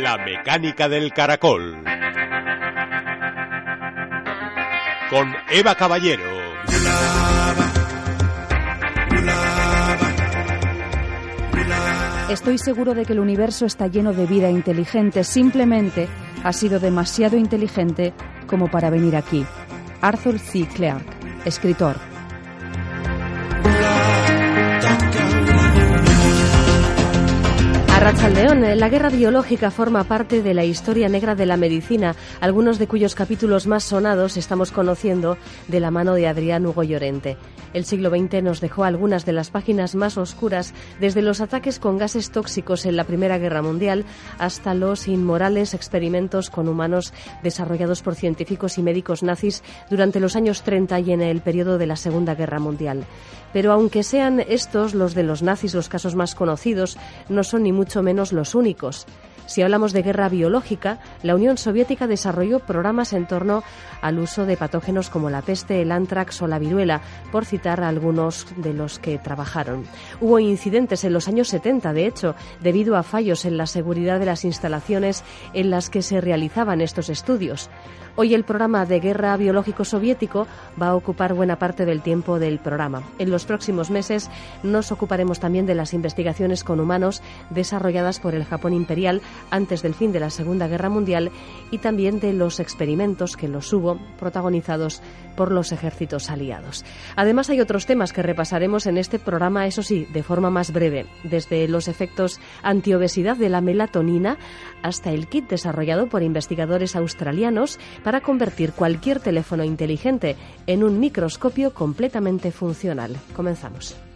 la mecánica del caracol. Con Eva Caballero. Estoy seguro de que el universo está lleno de vida inteligente. Simplemente ha sido demasiado inteligente como para venir aquí. Arthur C. Clarke, escritor. Arrachaldeón, la guerra biológica forma parte de la historia negra de la medicina, algunos de cuyos capítulos más sonados estamos conociendo de la mano de Adrián Hugo Llorente. El siglo XX nos dejó algunas de las páginas más oscuras, desde los ataques con gases tóxicos en la Primera Guerra Mundial hasta los inmorales experimentos con humanos desarrollados por científicos y médicos nazis durante los años 30 y en el periodo de la Segunda Guerra Mundial. Pero aunque sean estos los de los nazis los casos más conocidos, no son ni mucho menos los únicos. Si hablamos de guerra biológica, la Unión Soviética desarrolló programas en torno al uso de patógenos como la peste, el antrax o la viruela, por citar algunos de los que trabajaron. Hubo incidentes en los años 70, de hecho, debido a fallos en la seguridad de las instalaciones en las que se realizaban estos estudios. Hoy el programa de guerra biológico soviético va a ocupar buena parte del tiempo del programa. En los próximos meses nos ocuparemos también de las investigaciones con humanos desarrolladas por el Japón imperial antes del fin de la Segunda Guerra Mundial y también de los experimentos que los hubo protagonizados por los ejércitos aliados. Además hay otros temas que repasaremos en este programa, eso sí, de forma más breve, desde los efectos antiobesidad de la melatonina hasta el kit desarrollado por investigadores australianos para convertir cualquier teléfono inteligente en un microscopio completamente funcional. Comenzamos.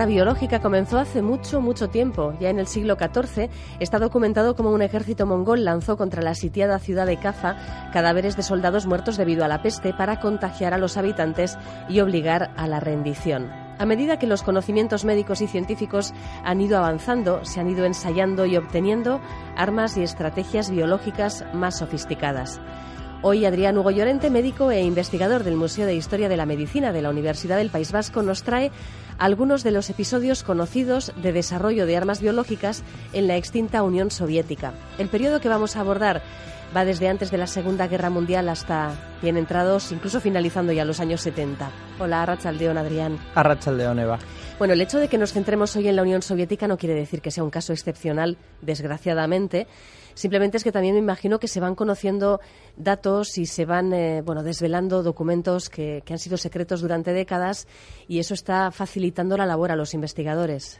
Guerra biológica comenzó hace mucho, mucho tiempo. Ya en el siglo XIV está documentado como un ejército mongol lanzó contra la sitiada ciudad de Caza cadáveres de soldados muertos debido a la peste para contagiar a los habitantes y obligar a la rendición. A medida que los conocimientos médicos y científicos han ido avanzando, se han ido ensayando y obteniendo armas y estrategias biológicas más sofisticadas. Hoy Adrián Hugo Llorente, médico e investigador del Museo de Historia de la Medicina de la Universidad del País Vasco, nos trae algunos de los episodios conocidos de desarrollo de armas biológicas en la extinta Unión Soviética. El periodo que vamos a abordar va desde antes de la Segunda Guerra Mundial hasta bien entrados, incluso finalizando ya los años 70. Hola, Arrachaldeón, Adrián. Arrachaldeón, Eva. Bueno, el hecho de que nos centremos hoy en la Unión Soviética no quiere decir que sea un caso excepcional, desgraciadamente. Simplemente es que también me imagino que se van conociendo datos y se van eh, bueno, desvelando documentos que, han sido secretos durante décadas y eso está facilitando la labor a los investigadores.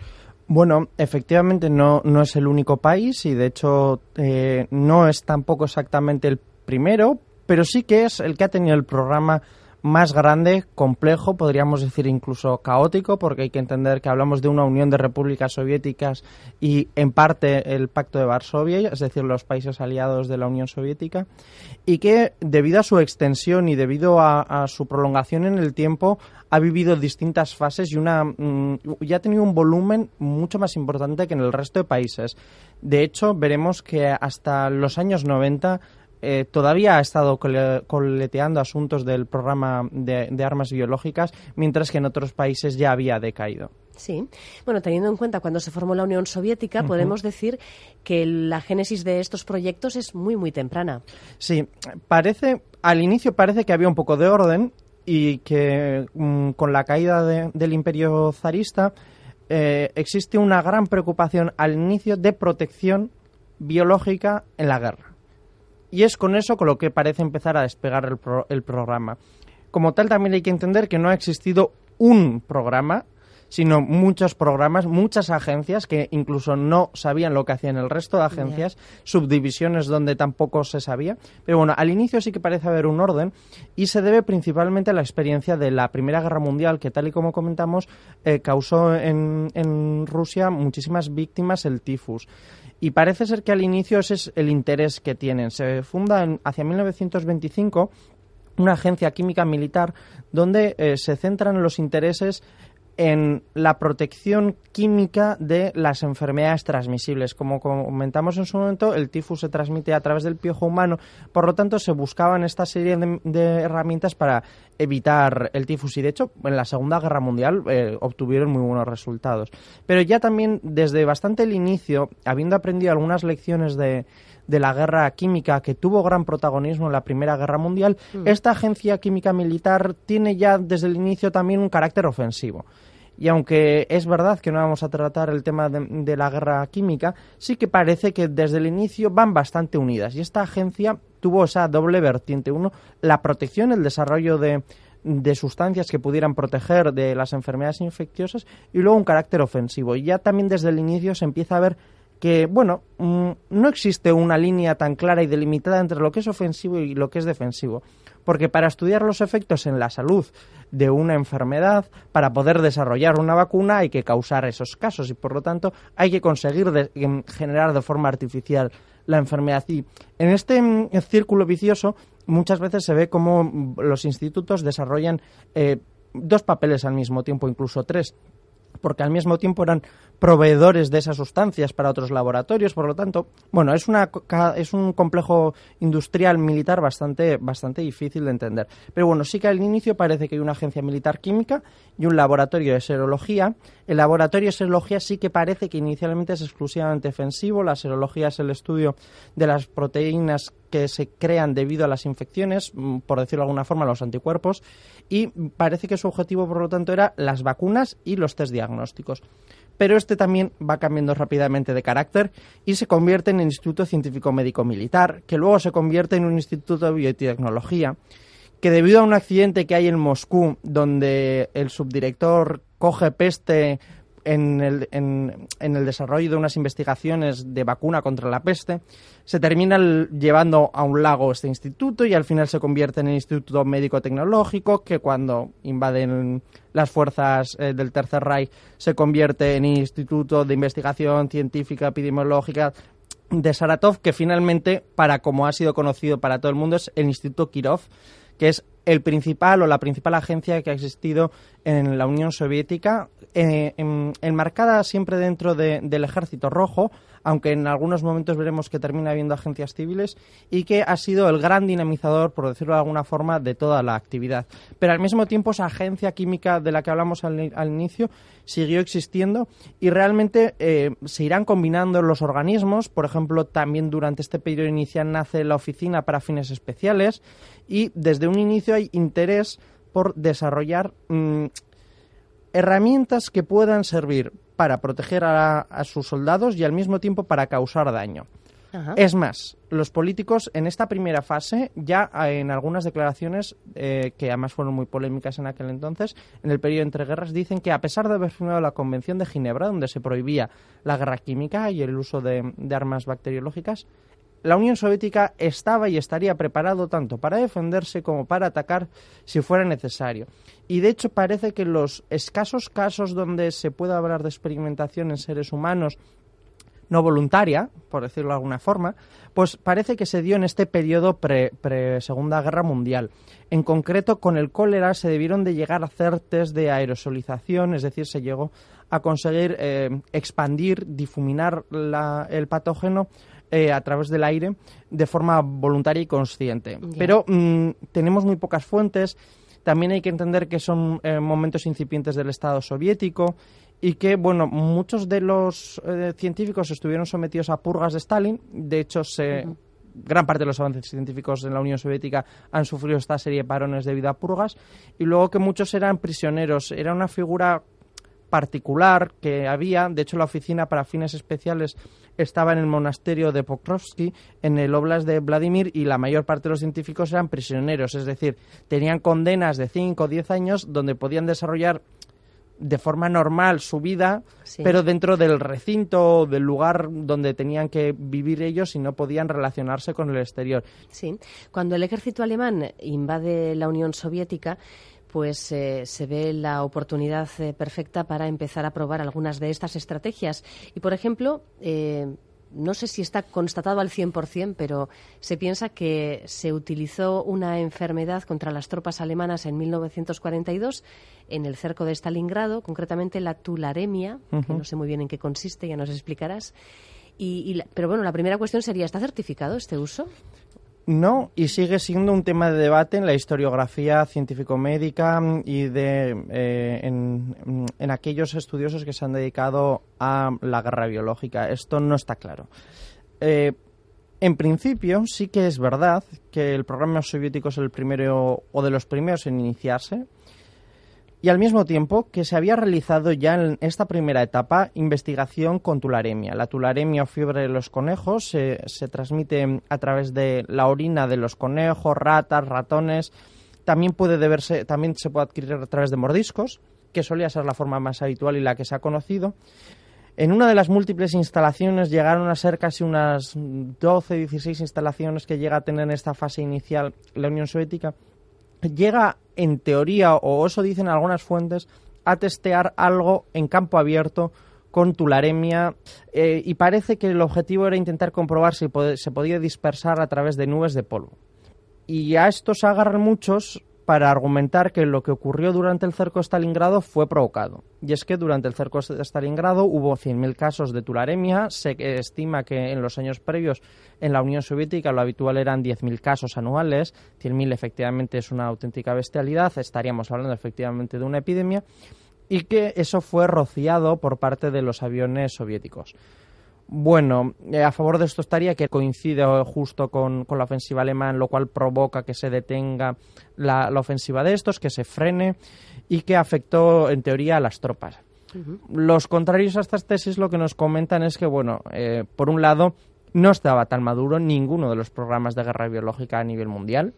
Bueno, efectivamente no, no es el único país y de hecho eh, no es tampoco exactamente el primero, pero sí que es el que ha tenido el programa más grande, complejo, podríamos decir incluso caótico, porque hay que entender que hablamos de una unión de repúblicas soviéticas y en parte el Pacto de Varsovia, es decir, los países aliados de la Unión Soviética, y que debido a su extensión y debido a, su prolongación en el tiempo ha vivido distintas fases y una mm, ya ha tenido un volumen mucho más importante que en el resto de países. De hecho, veremos que hasta los años 90 eh, todavía ha estado coleteando asuntos del programa de, armas biológicas, mientras que en otros países ya había decaído. Sí. Bueno, teniendo en cuenta cuando se formó la Unión Soviética, podemos decir que la génesis de estos proyectos es muy, muy temprana. Sí, parece, al inicio parece que había un poco de orden y que mm, con la caída del imperio zarista eh, existe una gran preocupación al inicio de protección biológica en la guerra y es con eso con lo que parece empezar a despegar el, el programa. Como tal, también hay que entender que no ha existido un programa, sino muchos programas, muchas agencias que incluso no sabían lo que hacían el resto de agencias, subdivisiones donde tampoco se sabía. Pero bueno, al inicio sí que parece haber un orden y se debe principalmente a la experiencia de la Primera Guerra Mundial, que tal y como comentamos, eh, causó en, en Rusia muchísimas víctimas el tifus. Y parece ser que al inicio ese es el interés que tienen. Se funda en, hacia 1925 una agencia química militar donde eh, se centran los intereses en la protección química de las enfermedades transmisibles. Como comentamos en su momento, el tifus se transmite a través del piojo humano, por lo tanto se buscaban esta serie de, herramientas para evitar el tifus y de hecho en la Segunda Guerra Mundial eh, obtuvieron muy buenos resultados. Pero ya también desde bastante el inicio, habiendo aprendido algunas lecciones de, la guerra química que tuvo gran protagonismo en la Primera Guerra Mundial, mm. esta agencia química militar tiene ya desde el inicio también un carácter ofensivo. Y aunque es verdad que no vamos a tratar el tema de, la guerra química, sí que parece que desde el inicio van bastante unidas. Y esta agencia tuvo esa doble vertiente. Uno, la protección, el desarrollo de, de sustancias que pudieran proteger de las enfermedades infecciosas y luego un carácter ofensivo. Y ya también desde el inicio se empieza a ver que, bueno, mm, no existe una línea tan clara y delimitada entre lo que es ofensivo y lo que es defensivo porque para estudiar los efectos en la salud de una enfermedad, para poder desarrollar una vacuna hay que causar esos casos y por lo tanto hay que conseguir generar de forma artificial la enfermedad. Y en este mm, círculo vicioso muchas veces se ve como los institutos desarrollan eh, dos papeles al mismo tiempo, incluso tres porque al mismo tiempo eran proveedores de esas sustancias para otros laboratorios, por lo tanto, bueno, es, una, es un complejo industrial militar bastante, bastante difícil de entender. Pero bueno, sí que al inicio parece que hay una agencia militar química y un laboratorio de serología. El laboratorio de serología sí que parece que inicialmente es exclusivamente defensivo, la serología es el estudio de las proteínas que se crean debido a las infecciones, mm, por decirlo de alguna forma, los anticuerpos, y parece que su objetivo, por lo tanto, era las vacunas y los test diagnósticos. Pero este también va cambiando rápidamente de carácter y se convierte en el Instituto Científico Médico Militar, que luego se convierte en un Instituto de Biotecnología, que debido a un accidente que hay en Moscú, donde el subdirector coge peste en el, desarrollo de unas investigaciones de vacuna contra la peste, se termina llevando a un lago este instituto y al final se convierte en el Instituto Médico Tecnológico, que cuando invaden las fuerzas eh, del Tercer Reich se convierte en Instituto de Investigación Científica Epidemiológica de Saratov, que finalmente, para como ha sido conocido para todo el mundo, es el Instituto Kirov, que es el principal o la principal agencia que ha existido en la Unión Soviética, eh, enmarcada siempre dentro del Ejército Rojo, aunque en algunos momentos veremos que termina habiendo agencias civiles, y que ha sido el gran dinamizador, por decirlo de alguna forma, de toda la actividad. Pero al mismo tiempo esa agencia química de la que hablamos al, inicio siguió existiendo y realmente eh, se irán combinando los organismos. Por ejemplo, también durante este periodo inicial nace la Oficina para Fines Especiales y desde un inicio hay interés por desarrollar mm, herramientas que puedan servir para proteger a, sus soldados y al mismo tiempo para causar daño. Es más, los políticos en esta primera fase, ya en algunas declaraciones, eh, que además fueron muy polémicas en aquel entonces, en el periodo entre guerras, dicen que a pesar de haber firmado la Convención de Ginebra, donde se prohibía la guerra química y el uso de armas bacteriológicas, la Unión Soviética estaba y estaría preparado tanto para defenderse como para atacar si fuera necesario. Y de hecho parece que los escasos casos donde se pueda hablar de experimentación en seres humanos no voluntaria, por decirlo de alguna forma, pues parece que se dio en este periodo pre-Segunda Guerra Mundial. En concreto, con el cólera se debieron de llegar a hacer test de aerosolización, es decir, se llegó a conseguir eh, expandir, difuminar el patógeno eh, a través del aire de forma voluntaria y consciente. Pero mm, tenemos muy pocas fuentes. También hay que entender que son eh, momentos incipientes del Estado soviético y que, bueno, muchos de los eh, científicos estuvieron sometidos a purgas de Stalin. De hecho, se, gran parte de los avances científicos en la Unión Soviética han sufrido esta serie de parones debido a purgas. Y luego que muchos eran prisioneros. Era una figura particular que había. De hecho, la oficina para fines especiales estaba en el monasterio de Pokrovsky, en el Oblast de Vladimir, y la mayor parte de los científicos eran prisioneros, es decir, tenían condenas de 5 o 10 años donde podían desarrollar de forma normal su vida, Sí. pero dentro del recinto, del lugar donde tenían que vivir ellos y no podían relacionarse con el exterior. Sí, cuando el ejército alemán invade la Unión Soviética, pues eh, se ve la oportunidad eh, perfecta para empezar a probar algunas de estas estrategias. Y, por ejemplo, eh, no sé si está constatado al 100%, pero se piensa que se utilizó una enfermedad contra las tropas alemanas en 1942 en el cerco de Stalingrado, concretamente la tularemia, que no sé muy bien en qué consiste, ya nos explicarás. Y, y la- pero bueno, la primera cuestión sería, ¿está certificado este uso? No, y sigue siendo un tema de debate en la historiografía científico-médica y de, eh, en, en aquellos estudiosos que se han dedicado a la guerra biológica. Esto no está claro. Eh, en principio, sí que es verdad que el programa soviético es el primero o de los primeros en iniciarse, y al mismo tiempo que se había realizado ya en esta primera etapa investigación con tularemia. La tularemia o fiebre de los conejos se, se transmite a través de la orina de los conejos, ratas, ratones. También puede deberse, también se puede adquirir a través de mordiscos, que solía ser la forma más habitual y la que se ha conocido. En una de las múltiples instalaciones llegaron a ser casi unas 12, 16 instalaciones que llega a tener en esta fase inicial la Unión Soviética llega en teoría, o eso dicen algunas fuentes, a testear algo en campo abierto con tularemia eh, y parece que el objetivo era intentar comprobar si se podía dispersar a través de nubes de polvo. Y a esto se agarran muchos para argumentar que lo que ocurrió durante el cerco de Stalingrado fue provocado. Y es que durante el cerco de Stalingrado hubo 100.000 casos de tularemia. Se estima que en los años previos en la Unión Soviética lo habitual eran 10.000 casos anuales. 100.000 efectivamente es una auténtica bestialidad. Estaríamos hablando efectivamente de una epidemia. Y que eso fue rociado por parte de los aviones soviéticos. Bueno, eh, a favor de esto estaría que coincide justo con, con la ofensiva alemana, lo cual provoca que se detenga la, la ofensiva de estos, que se frene y que afectó en teoría a las tropas. Los contrarios a estas tesis lo que nos comentan es que, bueno, eh, por un lado, no estaba tan maduro ninguno de los programas de guerra biológica a nivel mundial.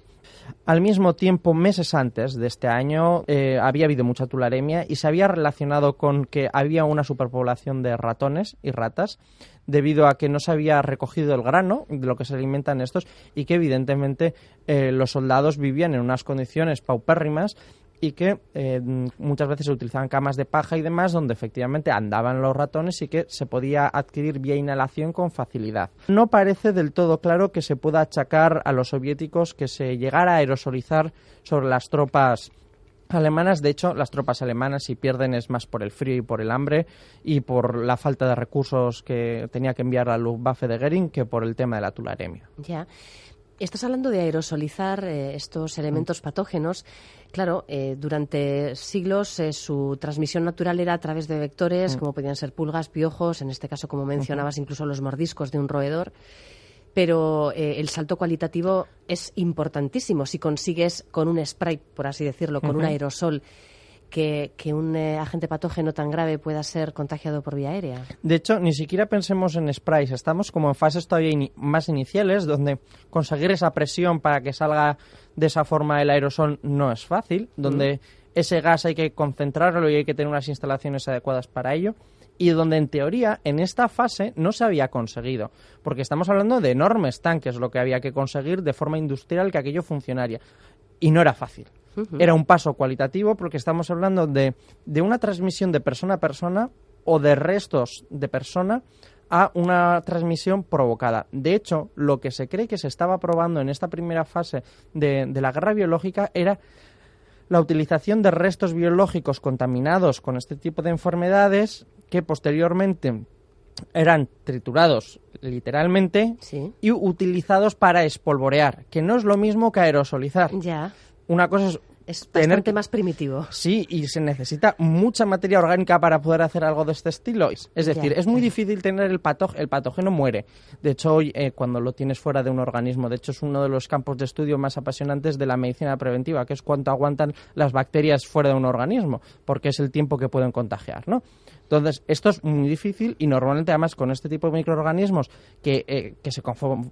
Al mismo tiempo, meses antes de este año, eh, había habido mucha tularemia y se había relacionado con que había una superpoblación de ratones y ratas debido a que no se había recogido el grano de lo que se alimentan estos y que evidentemente eh, los soldados vivían en unas condiciones paupérrimas y que eh, muchas veces se utilizaban camas de paja y demás donde efectivamente andaban los ratones y que se podía adquirir vía inhalación con facilidad. No parece del todo claro que se pueda achacar a los soviéticos que se llegara a aerosolizar sobre las tropas alemanas. De hecho, las tropas alemanas si pierden es más por el frío y por el hambre y por la falta de recursos que tenía que enviar al Luftwaffe de Goering que por el tema de la tularemia. Ya. Estás hablando de aerosolizar eh, estos elementos patógenos. Claro, eh, durante siglos eh, su transmisión natural era a través de vectores, como podían ser pulgas, piojos, en este caso, como mencionabas, incluso los mordiscos de un roedor. Pero el salto cualitativo es importantísimo si consigues con un spray, por así decirlo, con un aerosol, que, que un eh, agente patógeno tan grave pueda ser contagiado por vía aérea. De hecho, ni siquiera pensemos en sprays. Estamos como en fases todavía más iniciales, donde conseguir esa presión para que salga de esa forma el aerosol no es fácil, donde ese gas hay que concentrarlo y hay que tener unas instalaciones adecuadas para ello. Y donde en teoría en esta fase no se había conseguido, porque estamos hablando de enormes tanques, lo que había que conseguir de forma industrial que aquello funcionaría. Y no era fácil. Era un paso cualitativo porque estamos hablando de, de una transmisión de persona a persona o de restos de persona a una transmisión provocada. De hecho, lo que se cree que se estaba probando en esta primera fase de, de la guerra biológica era la utilización de restos biológicos contaminados con este tipo de enfermedades que posteriormente eran triturados literalmente Sí. y utilizados para espolvorear, que no es lo mismo que aerosolizar. Ya. Una cosa es Es tener bastante que- más primitivo. Sí, y se necesita mucha materia orgánica para poder hacer algo de este estilo. Es decir, Ya, es muy difícil tener el patógeno. El patógeno muere. De hecho, hoy, eh, cuando lo tienes fuera de un organismo, de hecho, es uno de los campos de estudio más apasionantes de la medicina preventiva, que es cuánto aguantan las bacterias fuera de un organismo, porque es el tiempo que pueden contagiar, ¿no? Entonces, esto es muy difícil y normalmente, además, con este tipo de microorganismos que, eh, que se,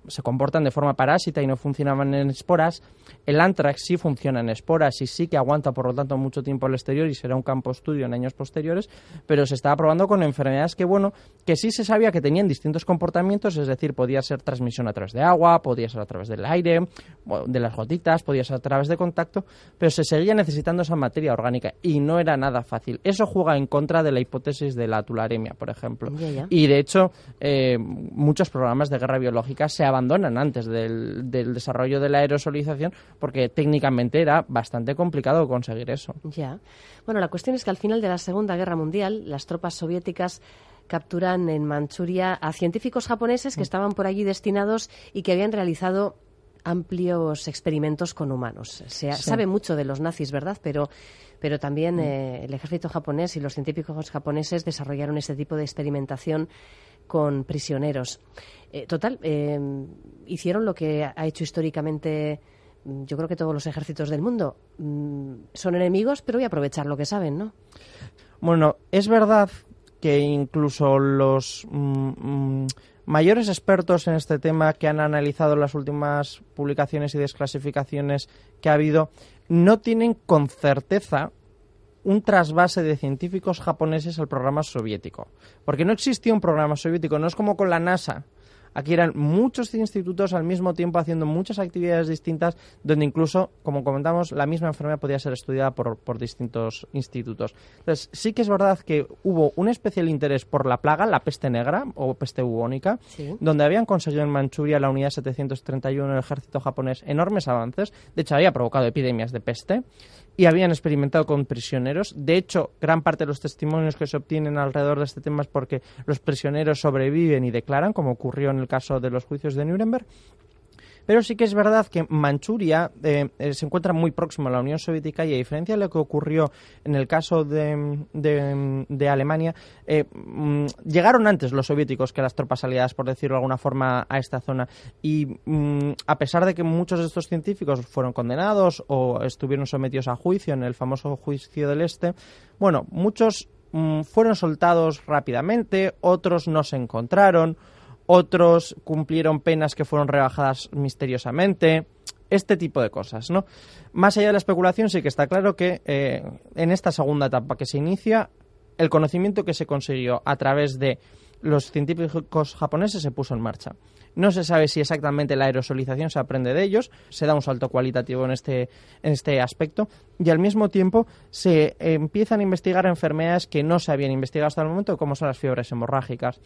se comportan de forma parásita y no funcionaban en esporas, el anthrax sí funciona en esporas y sí que aguanta, por lo tanto, mucho tiempo al exterior y será un campo estudio en años posteriores, pero se estaba probando con enfermedades que, bueno, que sí se sabía que tenían distintos comportamientos, es decir, podía ser transmisión a través de agua, podía ser a través del aire, de las gotitas, podía ser a través de contacto, pero se seguía necesitando esa materia orgánica y no era nada fácil. Eso juega en contra de la hipótesis de la tularemia, por ejemplo. Ya, ya. Y de hecho, eh, muchos programas de guerra biológica se abandonan antes del, del desarrollo de la aerosolización porque técnicamente era bastante complicado conseguir eso. Ya. Bueno, la cuestión es que al final de la Segunda Guerra Mundial, las tropas soviéticas capturan en Manchuria a científicos japoneses que estaban por allí destinados y que habían realizado amplios experimentos con humanos. Se Sí. sabe mucho de los nazis, ¿verdad? Pero, pero también eh, el ejército japonés y los científicos japoneses desarrollaron este tipo de experimentación con prisioneros. Eh, total, eh, hicieron lo que ha hecho históricamente, mm, yo creo que todos los ejércitos del mundo. Mm, son enemigos, pero voy a aprovechar lo que saben, ¿no? Bueno, es verdad que incluso los mm, mm, mayores expertos en este tema que han analizado las últimas publicaciones y desclasificaciones que ha habido no tienen con certeza un trasvase de científicos japoneses al programa soviético. Porque no existía un programa soviético, no es como con la NASA. Aquí eran muchos institutos al mismo tiempo haciendo muchas actividades distintas, donde incluso, como comentamos, la misma enfermedad podía ser estudiada por, por distintos institutos. Entonces, sí que es verdad que hubo un especial interés por la plaga, la peste negra o peste bubónica, Sí. donde habían conseguido en Manchuria la unidad 731 del ejército japonés enormes avances. De hecho, había provocado epidemias de peste y habían experimentado con prisioneros. De hecho, gran parte de los testimonios que se obtienen alrededor de este tema es porque los prisioneros sobreviven y declaran, como ocurrió en el caso de los juicios de Nuremberg. Pero sí que es verdad que Manchuria eh, eh, se encuentra muy próximo a la Unión Soviética y a diferencia de lo que ocurrió en el caso de, de- Alemania, eh, mm, llegaron antes los soviéticos que las tropas aliadas, por decirlo de alguna forma, a esta zona. Y mm, a pesar de que muchos de estos científicos fueron condenados o estuvieron sometidos a juicio en el famoso juicio del Este, bueno, muchos mm, fueron soltados rápidamente, otros no se encontraron otros cumplieron penas que fueron rebajadas misteriosamente, este tipo de cosas, ¿no? Más allá de la especulación, sí que está claro que eh, en esta segunda etapa que se inicia, el conocimiento que se consiguió a través de los científicos japoneses se puso en marcha. No se sabe si exactamente la aerosolización se aprende de ellos, se da un salto cualitativo en este, en este aspecto y al mismo tiempo se empiezan a investigar enfermedades que no se habían investigado hasta el momento, como son las fiebres hemorrágicas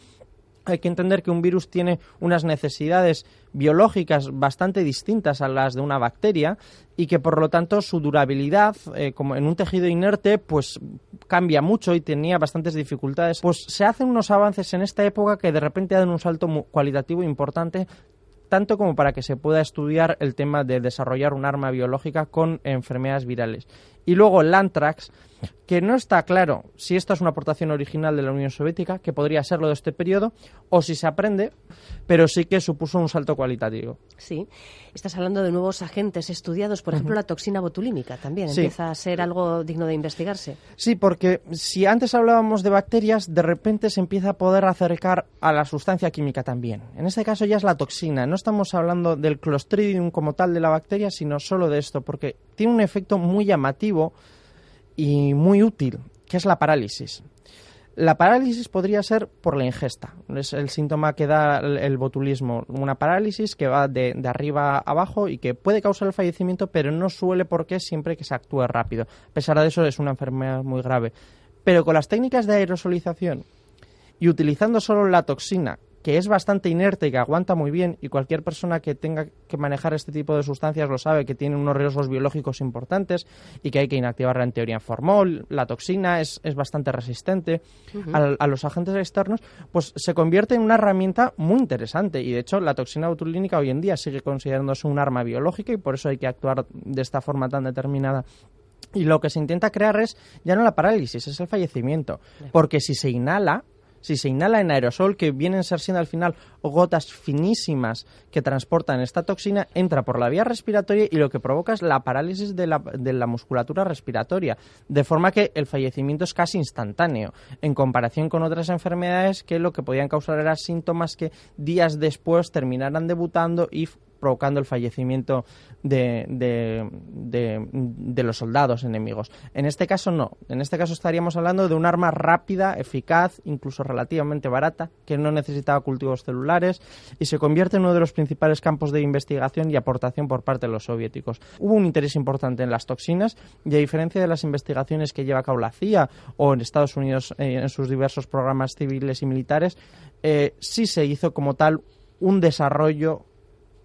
hay que entender que un virus tiene unas necesidades biológicas bastante distintas a las de una bacteria y que por lo tanto su durabilidad eh, como en un tejido inerte pues cambia mucho y tenía bastantes dificultades pues se hacen unos avances en esta época que de repente dan un salto cualitativo importante tanto como para que se pueda estudiar el tema de desarrollar un arma biológica con enfermedades virales. Y luego el anthrax, que no está claro si esta es una aportación original de la Unión Soviética, que podría serlo de este periodo, o si se aprende, pero sí que supuso un salto cualitativo. Sí. Estás hablando de nuevos agentes estudiados, por ejemplo, la toxina botulínica también Sí. empieza a ser algo digno de investigarse. Sí, porque si antes hablábamos de bacterias, de repente se empieza a poder acercar a la sustancia química también. En este caso ya es la toxina. No estamos hablando del clostridium como tal de la bacteria, sino solo de esto, porque tiene un efecto muy llamativo y muy útil, que es la parálisis. La parálisis podría ser por la ingesta. Es el síntoma que da el, botulismo. Una parálisis que va de, de arriba a abajo y que puede causar el fallecimiento, pero no suele porque siempre que se actúe rápido. A pesar de eso, es una enfermedad muy grave. Pero con las técnicas de aerosolización y utilizando solo la toxina, que es bastante inerte y que aguanta muy bien, y cualquier persona que tenga que manejar este tipo de sustancias lo sabe, que tiene unos riesgos biológicos importantes y que hay que inactivarla en teoría en formol, la toxina es, es bastante resistente al- a, los agentes externos, pues se convierte en una herramienta muy interesante. Y de hecho, la toxina botulínica hoy en día sigue considerándose un arma biológica y por eso hay que actuar de esta forma tan determinada Y lo que se intenta crear es ya no la parálisis, es el fallecimiento. Porque si se inhala, si se inhala en aerosol, que vienen a ser siendo al final gotas finísimas que transportan esta toxina, entra por la vía respiratoria y lo que provoca es la parálisis de la, de la musculatura respiratoria, de forma que el fallecimiento es casi instantáneo, en comparación con otras enfermedades que lo que podían causar eran síntomas que días después terminaran debutando y provocando el fallecimiento de, los soldados enemigos. En este caso no. En este caso estaríamos hablando de un arma rápida, eficaz, incluso relativamente barata, que no necesitaba cultivos celulares y se convierte en uno de los principales campos de investigación y aportación por parte de los soviéticos. Hubo un interés importante en las toxinas y a diferencia de las investigaciones que lleva a cabo la CIA o en Estados Unidos eh, en sus diversos programas civiles y militares, eh, sí se hizo como tal un desarrollo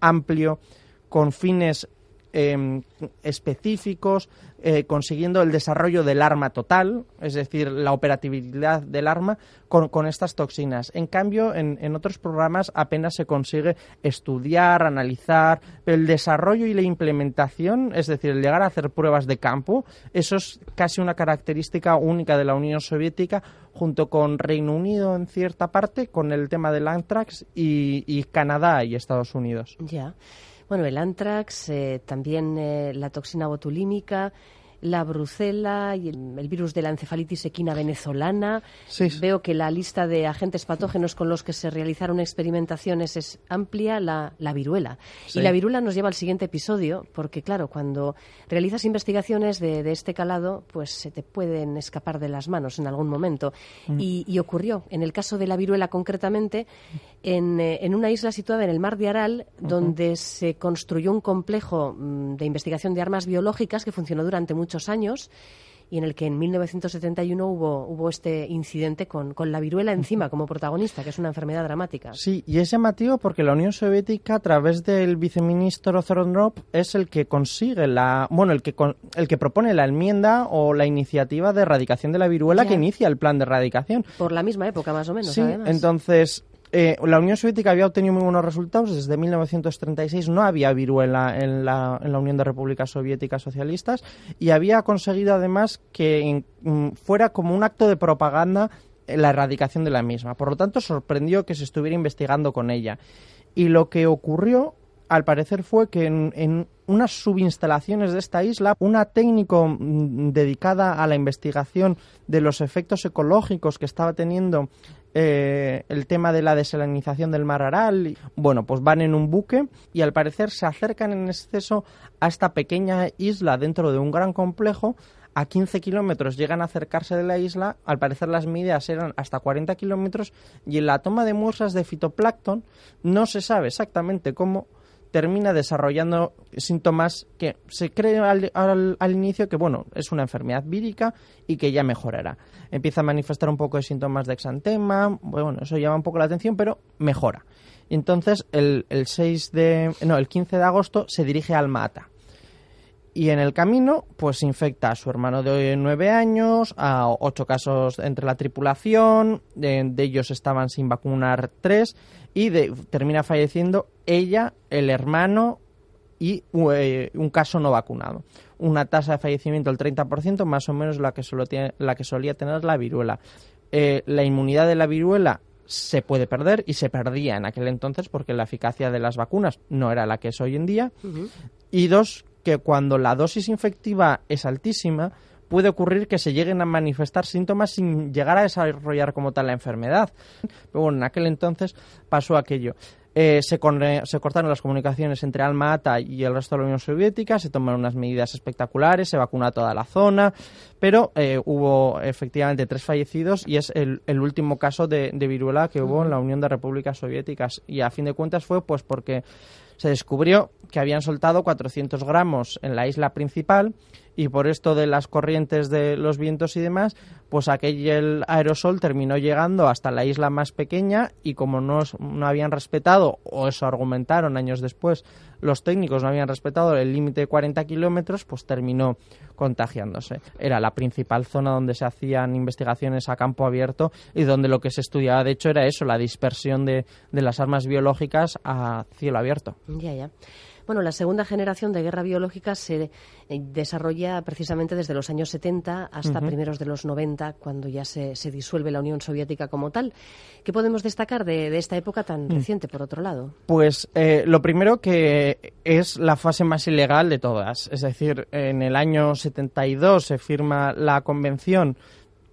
amplio, con fines em, específicos, eh, consiguiendo el desarrollo del arma total, es decir, la operatividad del arma con, estas toxinas. En cambio, en, otros programas apenas se consigue estudiar, analizar, el desarrollo y la implementación, es decir, el llegar a hacer pruebas de campo, eso es casi una característica única de la Unión Soviética, junto con Reino Unido en cierta parte, con el tema del anthrax y, y Canadá y Estados Unidos. Ya. Bueno, el anthrax, eh, también eh, la toxina botulímica, la brucela y el, virus de la encefalitis equina venezolana. Veo que la lista de agentes patógenos con los que se realizaron experimentaciones es amplia, la, viruela. Y la viruela nos lleva al siguiente episodio, porque claro, cuando realizas investigaciones de, este calado, pues se te pueden escapar de las manos en algún momento. Mm. Y, ocurrió, en el caso de la viruela concretamente, en, eh, una isla situada en el mar de Aral, donde se construyó un complejo mm, de investigación de armas biológicas que funcionó durante mucho muchos años y en el que en 1971 hubo, hubo este incidente con, con, la viruela encima como protagonista, que es una enfermedad dramática. Sí, y es llamativo porque la Unión Soviética, a través del viceministro Zoronov, es el que consigue la, bueno, el que, el que propone la enmienda o la iniciativa de erradicación de la viruela que inicia el plan de erradicación. Por la misma época, más o menos, sí, entonces eh, la Unión Soviética había obtenido muy buenos resultados. Desde 1936 no había viruela en la, en la Unión de Repúblicas Soviéticas Socialistas y había conseguido además que mm, fuera como un acto de propaganda la erradicación de la misma. Por lo tanto, sorprendió que se estuviera investigando con ella. Y lo que ocurrió, al parecer, fue que en, en unas subinstalaciones de esta isla, una técnico mm, dedicada a la investigación de los efectos ecológicos que estaba teniendo eh, el tema de la desalinización del mar Aral. Bueno, pues van en un buque y al parecer se acercan en exceso a esta pequeña isla dentro de un gran complejo. A 15 kilómetros llegan a acercarse de la isla, al parecer las medidas eran hasta 40 kilómetros y en la toma de muestras de fitoplancton no se sabe exactamente cómo termina desarrollando síntomas que se cree al, al, inicio que, bueno, es una enfermedad vírica y que ya mejorará. Empieza a manifestar un poco de síntomas de exantema, bueno, eso llama un poco la atención, pero mejora. Entonces, el, el 6 de, no, el 15 de agosto se dirige al Mata. Y en el camino, pues infecta a su hermano de nueve años, a ocho casos entre la tripulación, de, ellos estaban sin vacunar tres, y termina falleciendo ella, el hermano y eh, un caso no vacunado. Una tasa de fallecimiento del 30%, más o menos la que, solo tiene, la que solía tener la viruela. Eh, la inmunidad de la viruela se puede perder y se perdía en aquel entonces porque la eficacia de las vacunas no era la que es hoy en día. Y dos, que cuando la dosis infectiva es altísima, puede ocurrir que se lleguen a manifestar síntomas sin llegar a desarrollar como tal la enfermedad. Pero bueno, en aquel entonces pasó aquello. Eh, se, se, cortaron las comunicaciones entre Alma-Ata y el resto de la Unión Soviética, se tomaron unas medidas espectaculares, se vacuna toda la zona, pero eh, hubo efectivamente tres fallecidos y es el, último caso de, de, viruela que hubo en la Unión de Repúblicas Soviéticas. Y a fin de cuentas fue pues porque se descubrió que habían soltado 400 gramos en la isla principal y por esto de las corrientes de los vientos y demás, pues aquel aerosol terminó llegando hasta la isla más pequeña y como no, no habían respetado, o eso argumentaron años después, los técnicos no habían respetado el límite de 40 kilómetros, pues terminó contagiándose. Era la principal zona donde se hacían investigaciones a campo abierto y donde lo que se estudiaba, de hecho, era eso, la dispersión de, de las armas biológicas a cielo abierto. Ya, ya. Bueno, la segunda generación de guerra biológica se eh, desarrolla precisamente desde los años 70 hasta primeros de los 90, cuando ya se, disuelve la Unión Soviética como tal. ¿Qué podemos destacar de, esta época tan mm. reciente, por otro lado? Pues eh, lo primero que es la fase más ilegal de todas. Es decir, en el año 72 se firma la convención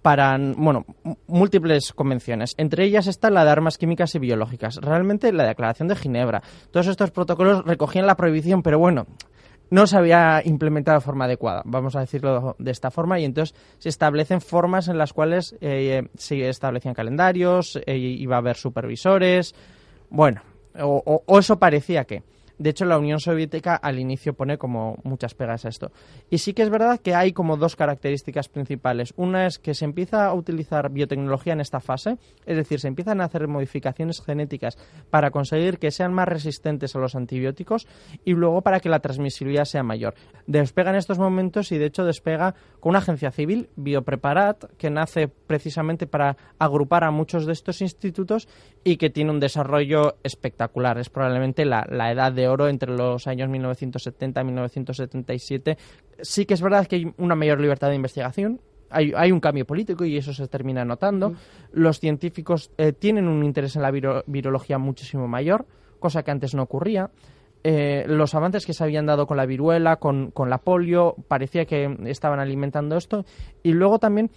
para, bueno, múltiples convenciones. Entre ellas está la de armas químicas y biológicas. Realmente la Declaración de Ginebra. Todos estos protocolos recogían la prohibición, pero bueno, no se había implementado de forma adecuada, vamos a decirlo de esta forma, y entonces se establecen formas en las cuales eh, se establecían calendarios, eh, iba a haber supervisores, bueno, o eso parecía que. De hecho, la Unión Soviética al inicio pone como muchas pegas a esto. Y sí que es verdad que hay como dos características principales. Una es que se empieza a utilizar biotecnología en esta fase, es decir, se empiezan a hacer modificaciones genéticas para conseguir que sean más resistentes a los antibióticos y luego para que la transmisibilidad sea mayor. Despega en estos momentos y de hecho despega con una agencia civil, Biopreparat, que nace precisamente para agrupar a muchos de estos institutos y que tiene un desarrollo espectacular. Es probablemente la, la edad de oro entre los años 1970 y 1977. Sí que es verdad que hay una mayor libertad de investigación, hay, hay, un cambio político y eso se termina notando. Los científicos eh, tienen un interés en la virología muchísimo mayor, cosa que antes no ocurría. Eh, los avances que se habían dado con la viruela, con, con la polio, parecía que estaban alimentando esto. Y luego también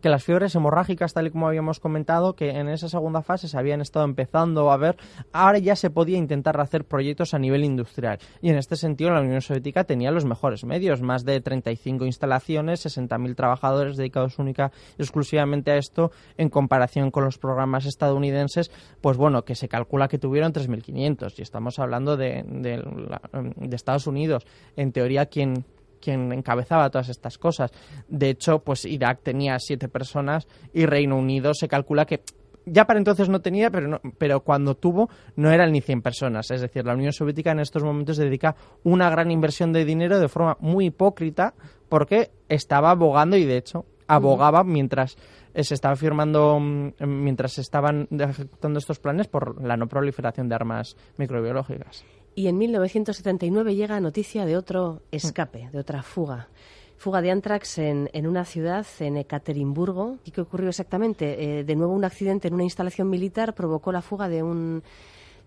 que las fiebres hemorrágicas, tal y como habíamos comentado, que en esa segunda fase se habían estado empezando a ver, ahora ya se podía intentar hacer proyectos a nivel industrial. Y en este sentido la Unión Soviética tenía los mejores medios, más de 35 instalaciones, 60.000 trabajadores dedicados única y exclusivamente a esto, en comparación con los programas estadounidenses, pues bueno, que se calcula que tuvieron 3.500 y estamos hablando de, de Estados Unidos. En teoría, quien quien encabezaba todas estas cosas. De hecho, pues Irak tenía siete personas y Reino Unido se calcula que ya para entonces no tenía, pero, pero cuando tuvo no eran ni 100 personas. Es decir, la Unión Soviética en estos momentos dedica una gran inversión de dinero de forma muy hipócrita porque estaba abogando y de hecho abogaba mientras se estaba firmando, mm, mientras se estaban ejecutando estos planes por la no proliferación de armas microbiológicas. Y en 1979 llega noticia de otro escape, de otra fuga. Fuga de antrax en, en una ciudad, en Ekaterimburgo. ¿Y qué ocurrió exactamente? Eh, de nuevo, un accidente en una instalación militar provocó la fuga de un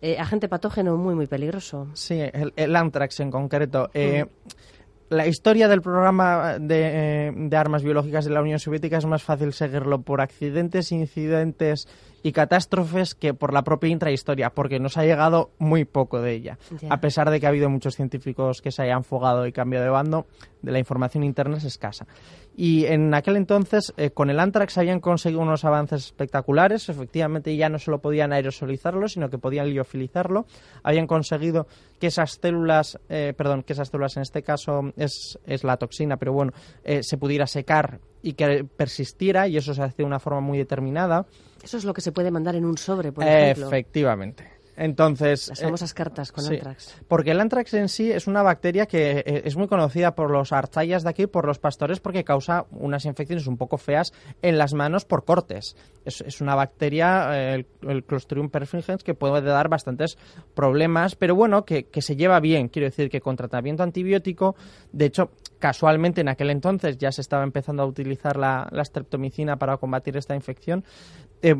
eh, agente patógeno muy, muy peligroso. Sí, el, antrax en concreto. Eh, mm. la historia del programa de, de, armas biológicas de la Unión Soviética es más fácil seguirlo por accidentes, incidentes y catástrofes que por la propia intrahistoria, porque nos ha llegado muy poco de ella. A pesar de que ha habido muchos científicos que se hayan fugado y cambiado de bando, de la información interna es escasa. Y en aquel entonces, eh, con el Antrax habían conseguido unos avances espectaculares. Efectivamente, ya no solo podían aerosolizarlo, sino que podían liofilizarlo. Habían conseguido que esas células, eh, perdón, que esas células en este caso es, es la toxina, pero bueno, eh, se pudiera secar y que persistiera, y eso se hace de una forma muy determinada. Eso es lo que se puede mandar en un sobre, por ejemplo. Efectivamente. Entonces, las famosas cartas con antrax. Porque el antrax en sí es una bacteria que eh, es muy conocida por los archayas de aquí, por los pastores, porque causa unas infecciones un poco feas en las manos por cortes. Es, una bacteria, eh, el, Clostridium perfringens, que puede dar bastantes problemas, pero bueno, que, se lleva bien. Quiero decir que con tratamiento antibiótico, de hecho, casualmente en aquel entonces ya se estaba empezando a utilizar la, la streptomicina para combatir esta infección. Eh,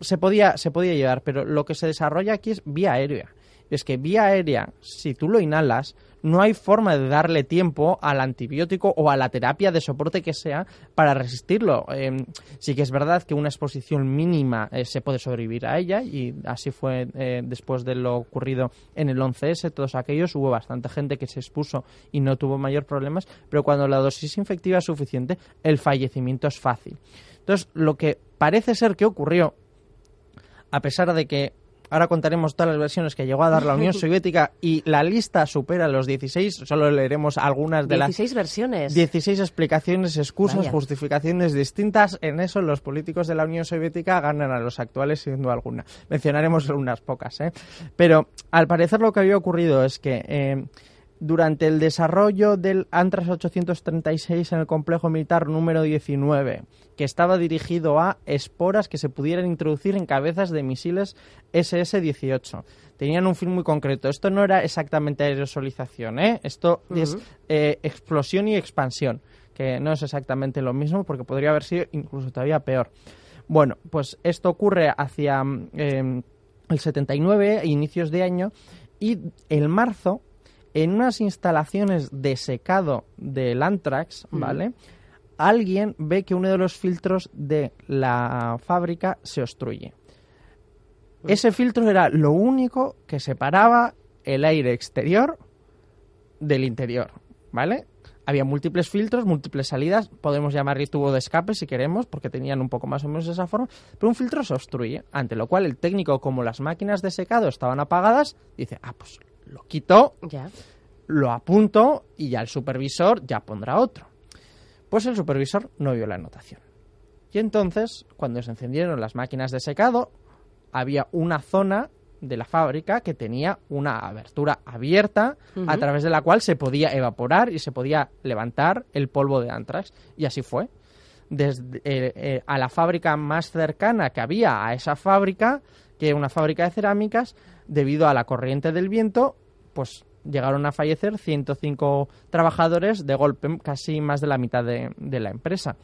se podía, se podía llevar, pero lo que se desarrolla aquí es vía aérea. Es que vía aérea, si tú lo inhalas, no hay forma de darle tiempo al antibiótico o a la terapia de soporte que sea para resistirlo. Em, sí que es verdad que una exposición mínima eh, se puede sobrevivir a ella y así fue eh, después de lo ocurrido en el 11S, todos aquellos, hubo bastante gente que se expuso y no tuvo mayor problemas, pero cuando la dosis infectiva es suficiente, el fallecimiento es fácil. Entonces, lo que parece ser que ocurrió a pesar de que ahora contaremos todas las versiones que llegó a dar la Unión Soviética y la lista supera los 16, solo leeremos algunas de las 16 versiones. 16 explicaciones, excusas, justificaciones distintas. En eso los políticos de la Unión Soviética ganan a los actuales siendo alguna. Mencionaremos unas pocas, ¿eh? Pero al parecer lo que había ocurrido es que eh, durante el desarrollo del Antras 836 en el complejo militar número 19, que estaba dirigido a esporas que se pudieran introducir en cabezas de misiles SS-18. Tenían un fin muy concreto. Esto no era exactamente aerosolización, ¿eh? esto es eh, explosión y expansión, que no es exactamente lo mismo porque podría haber sido incluso todavía peor. Bueno, pues esto ocurre hacia eh, el 79, inicios de año, y el marzo en unas instalaciones de secado del Antrax, ¿vale? Alguien ve que uno de los filtros de la fábrica se obstruye. Ese filtro era lo único que separaba el aire exterior del interior, ¿vale? Había múltiples filtros, múltiples salidas, podemos llamarle tubo de escape si queremos, porque tenían un poco más o menos esa forma, pero un filtro se obstruye, ante lo cual el técnico, como las máquinas de secado estaban apagadas, dice, ah, pues lo quito, Ya. lo apunto y ya el supervisor ya pondrá otro. Pues el supervisor no vio la anotación. Y entonces, cuando se encendieron las máquinas de secado, había una zona de la fábrica que tenía una abertura abierta a través de la cual se podía evaporar y se podía levantar el polvo de antrax. Y así fue. Desde eh, eh, a la fábrica más cercana que había a esa fábrica, que era una fábrica de cerámicas, debido a la corriente del viento, pues llegaron a fallecer 105 trabajadores de golpe, casi más de la mitad de, la empresa.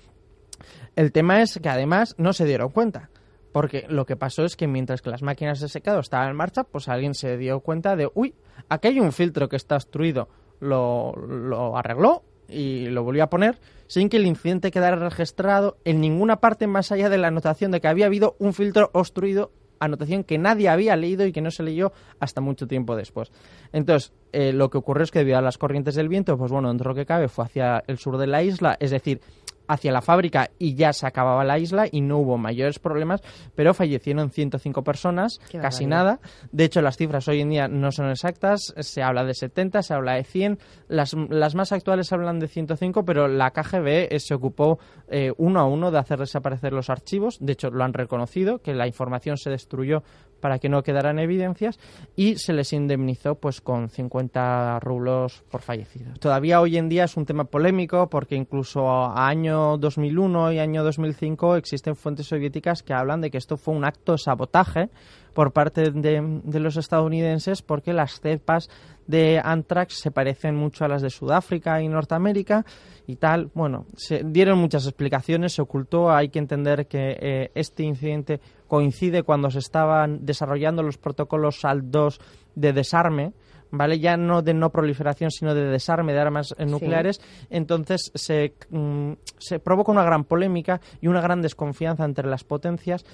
El tema es que además no se dieron cuenta, porque lo que pasó es que mientras que las máquinas de secado estaban en marcha, pues alguien se dio cuenta de, uy, aquí hay un filtro que está obstruido, lo, lo arregló y lo volvió a poner sin que el incidente quedara registrado en ninguna parte más allá de la anotación de que había habido un filtro obstruido anotación que nadie había leído y que no se leyó hasta mucho tiempo después. Entonces, eh, lo que ocurrió es que debido a las corrientes del viento, pues bueno, dentro de lo que cabe fue hacia el sur de la isla, es decir, hacia la fábrica y ya se acababa la isla y no hubo mayores problemas, pero fallecieron 105 personas, Qué casi barbaridad. nada. De hecho, las cifras hoy en día no son exactas, se habla de 70, se habla de 100, las, las más actuales hablan de 105, pero la KGB eh, se ocupó eh, uno a uno de hacer desaparecer los archivos, de hecho lo han reconocido, que la información se destruyó para que no quedaran evidencias y se les indemnizó pues con 50 rublos por fallecidos. Todavía hoy en día es un tema polémico porque incluso a año 2001 y año 2005 existen fuentes soviéticas que hablan de que esto fue un acto de sabotaje por parte de, de los estadounidenses porque las cepas de anthrax se parecen mucho a las de Sudáfrica y Norteamérica y tal. Bueno, se dieron muchas explicaciones, se ocultó. Hay que entender que eh, este incidente coincide cuando se estaban desarrollando los protocolos SALT-2 de desarme. ¿Vale? Ya no de no proliferación, sino de desarme de armas eh, nucleares. Entonces se, mm, se provoca una gran polémica y una gran desconfianza entre las potencias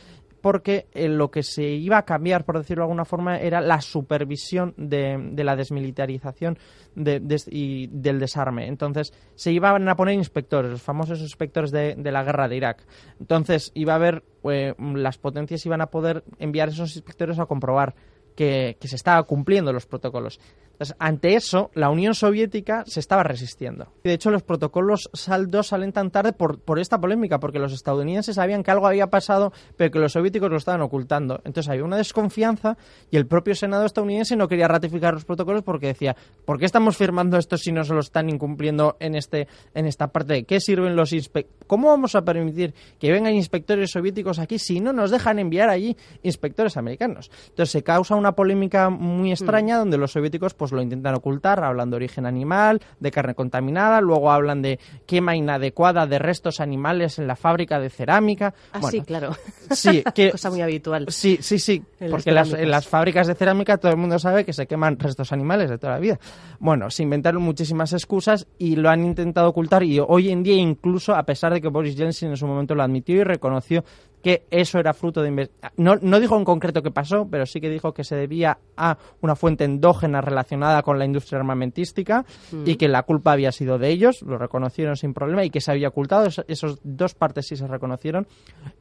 porque eh, lo que se iba a cambiar, por decirlo de alguna forma, era la supervisión de, de la desmilitarización de- de- y del desarme. Entonces, se iban a poner inspectores, los famosos inspectores de, la guerra de Irak. Entonces, iba a haber, eh, las potencias iban a poder enviar esos inspectores a comprobar que, que se estaban cumpliendo los protocolos. Entonces, ante eso, la Unión Soviética se estaba resistiendo. De hecho, los protocolos SALT-2 salen tan tarde por, por esta polémica, porque los estadounidenses sabían que algo había pasado, pero que los soviéticos lo estaban ocultando. Entonces, había una desconfianza y el propio Senado estadounidense no quería ratificar los protocolos porque decía, ¿por qué estamos firmando esto si no se lo están incumpliendo en, este, en esta parte? ¿De qué sirven los inspectores? ¿Cómo vamos a permitir que vengan inspectores soviéticos aquí si no nos dejan enviar allí inspectores americanos? Entonces, se causa una polémica muy extraña donde los soviéticos pues lo intentan ocultar, hablan de origen animal, de carne contaminada, luego hablan de quema inadecuada de restos animales en la fábrica de cerámica. Ah, Bueno, sí, claro. Sí, que Cosa muy habitual. Sí, sí, sí, En porque las en las fábricas de cerámica todo el mundo sabe que se queman restos animales de toda la vida. Bueno, se inventaron muchísimas excusas y lo han intentado ocultar y hoy en día incluso, a pesar de que Boris Yeltsin en su momento lo admitió y reconoció que eso era fruto de... No, no dijo en concreto qué pasó, pero sí que dijo que se debía a una fuente endógena relacionada con la industria armamentística y que la culpa había sido de ellos, lo reconocieron sin problema y que se había ocultado. Es- Esos dos partes sí se reconocieron.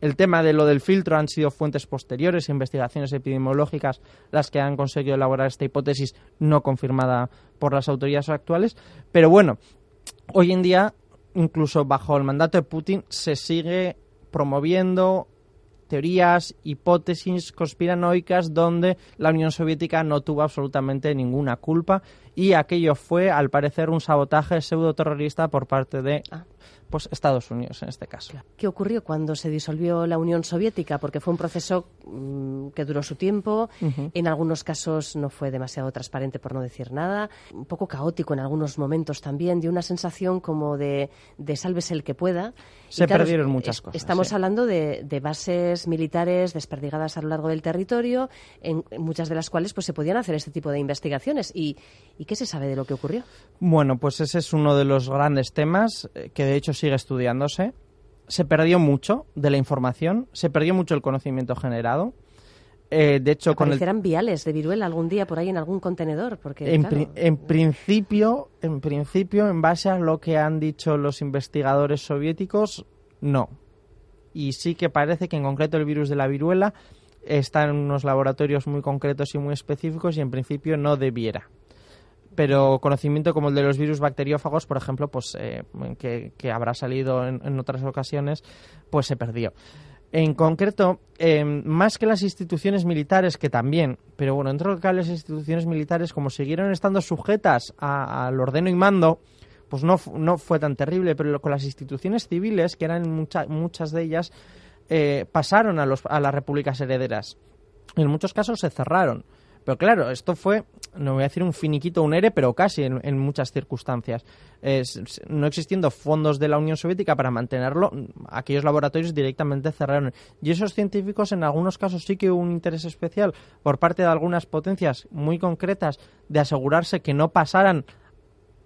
El tema de lo del filtro han sido fuentes posteriores, investigaciones epidemiológicas, las que han conseguido elaborar esta hipótesis no confirmada por las autoridades actuales. Pero bueno, hoy en día, incluso bajo el mandato de Putin, se sigue promoviendo teorías, hipótesis conspiranoicas donde la Unión Soviética no tuvo absolutamente ninguna culpa y aquello fue, al parecer, un sabotaje pseudo-terrorista por parte de Ah. pues, Estados Unidos en este caso. ¿Qué ocurrió cuando se disolvió la Unión Soviética? Porque fue un proceso mm, que duró su tiempo, en algunos casos no fue demasiado transparente, por no decir nada, un poco caótico en algunos momentos también, dio una sensación como de, de sálvese el que pueda. Se claro, perdieron muchas cosas, Estamos sí. hablando de, de bases militares desperdigadas a lo largo del territorio, en, en muchas de las cuales pues, se podían hacer este tipo de investigaciones. ¿Y, ¿Y qué se sabe de lo que ocurrió? Bueno, pues ese es uno de los grandes temas eh, que de hecho sigue estudiándose. Se perdió mucho de la información, se perdió mucho el conocimiento generado. Eh, de hecho, con el, viales de viruela algún día por ahí en algún contenedor. Porque, en, claro, pri- en principio, en principio, en base a lo que han dicho los investigadores soviéticos, no. Y sí que parece que en concreto el virus de la viruela está en unos laboratorios muy concretos y muy específicos y en principio no debiera. Pero conocimiento como el de los virus bacteriófagos, por ejemplo, pues eh, que, que habrá salido en, en otras ocasiones, pues se perdió. En concreto, eh, más que las instituciones militares, que también, pero bueno, dentro de las instituciones militares, como siguieron estando sujetas al ordeno y mando, pues no, no fue tan terrible, pero con las instituciones civiles, que eran mucha- muchas de ellas, eh, pasaron a, los, a las repúblicas herederas. En muchos casos se cerraron. Pero claro, esto fue, no voy a decir un finiquito, un ERE, pero casi en, muchas circunstancias. No existiendo fondos de la Unión Soviética para mantenerlo, aquellos laboratorios directamente cerraron. Y esos científicos, en algunos casos, sí que hubo un interés especial por parte de algunas potencias muy concretas de asegurarse que no pasaran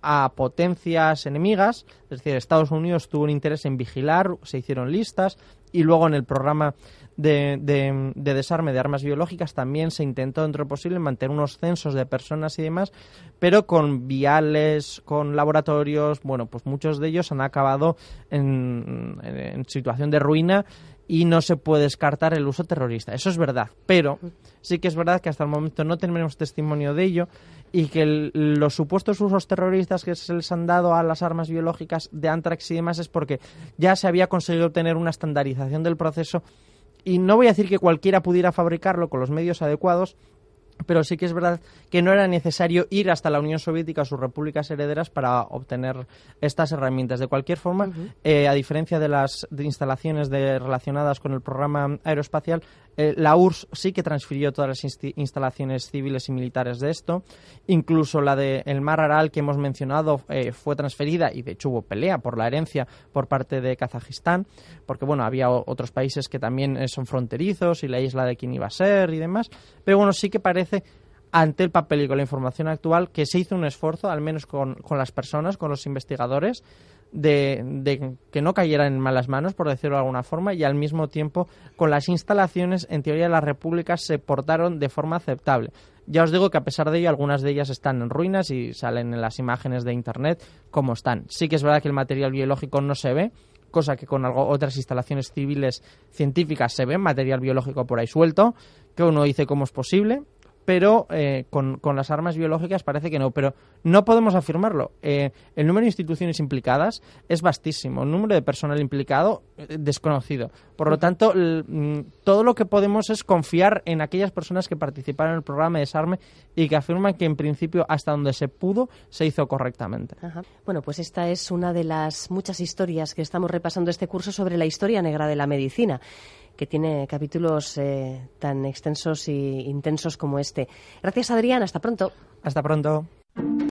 a potencias enemigas, es decir, Estados Unidos tuvo un interés en vigilar, se hicieron listas y luego en el programa de, de- de desarme de armas biológicas también se intentó dentro posible mantener unos censos de personas y demás, pero con viales, con laboratorios, bueno, pues muchos de ellos han acabado en, situación de ruina y no se puede descartar el uso terrorista. Eso es verdad, pero sí que es verdad que hasta el momento no tenemos testimonio de ello y que los supuestos usos terroristas que se les han dado a las armas biológicas de Antrax y demás es porque ya se había conseguido obtener una estandarización del proceso y no voy a decir que cualquiera pudiera fabricarlo con los medios adecuados, pero sí que es verdad que no era necesario ir hasta la Unión Soviética o sus repúblicas herederas para obtener estas herramientas. De cualquier forma, eh, a diferencia de las instalaciones de- relacionadas con el programa aeroespacial, eh, la URSS sí que transfirió todas las instalaciones civiles y militares de esto. Incluso la de el Mar Aral que hemos mencionado eh, fue transferida y de hecho hubo pelea por la herencia por parte de Kazajistán, porque bueno, había otros países que también eh, son fronterizos y la isla de quién iba a ser y demás. Pero bueno, sí que parece ante el papel y con la información actual que se hizo un esfuerzo, al menos con, con las personas, con los investigadores, de, de que no cayeran en malas manos, por decirlo de alguna forma, y al mismo tiempo con las instalaciones, en teoría las repúblicas se portaron de forma aceptable. Ya os digo que a pesar de ello, algunas de ellas están en ruinas y salen en las imágenes de Internet como están. Sí que es verdad que el material biológico no se ve, cosa que con algo, otras instalaciones civiles científicas se ve, material biológico por ahí suelto, que uno dice cómo es posible, pero eh, con, con las armas biológicas parece que no. Pero no podemos afirmarlo. Eh, el número de instituciones implicadas es vastísimo, el número de personal implicado eh, desconocido. Por lo tanto, mm, todo lo que podemos es confiar en aquellas personas que participaron en el programa de desarme y que afirman que en principio hasta donde se pudo se hizo correctamente. Ajá. Bueno, pues esta es una de las muchas historias que estamos repasando este curso sobre la historia negra de la medicina, que tiene capítulos eh, tan extensos y intensos como este. Gracias, Adrián. Hasta pronto. Hasta pronto.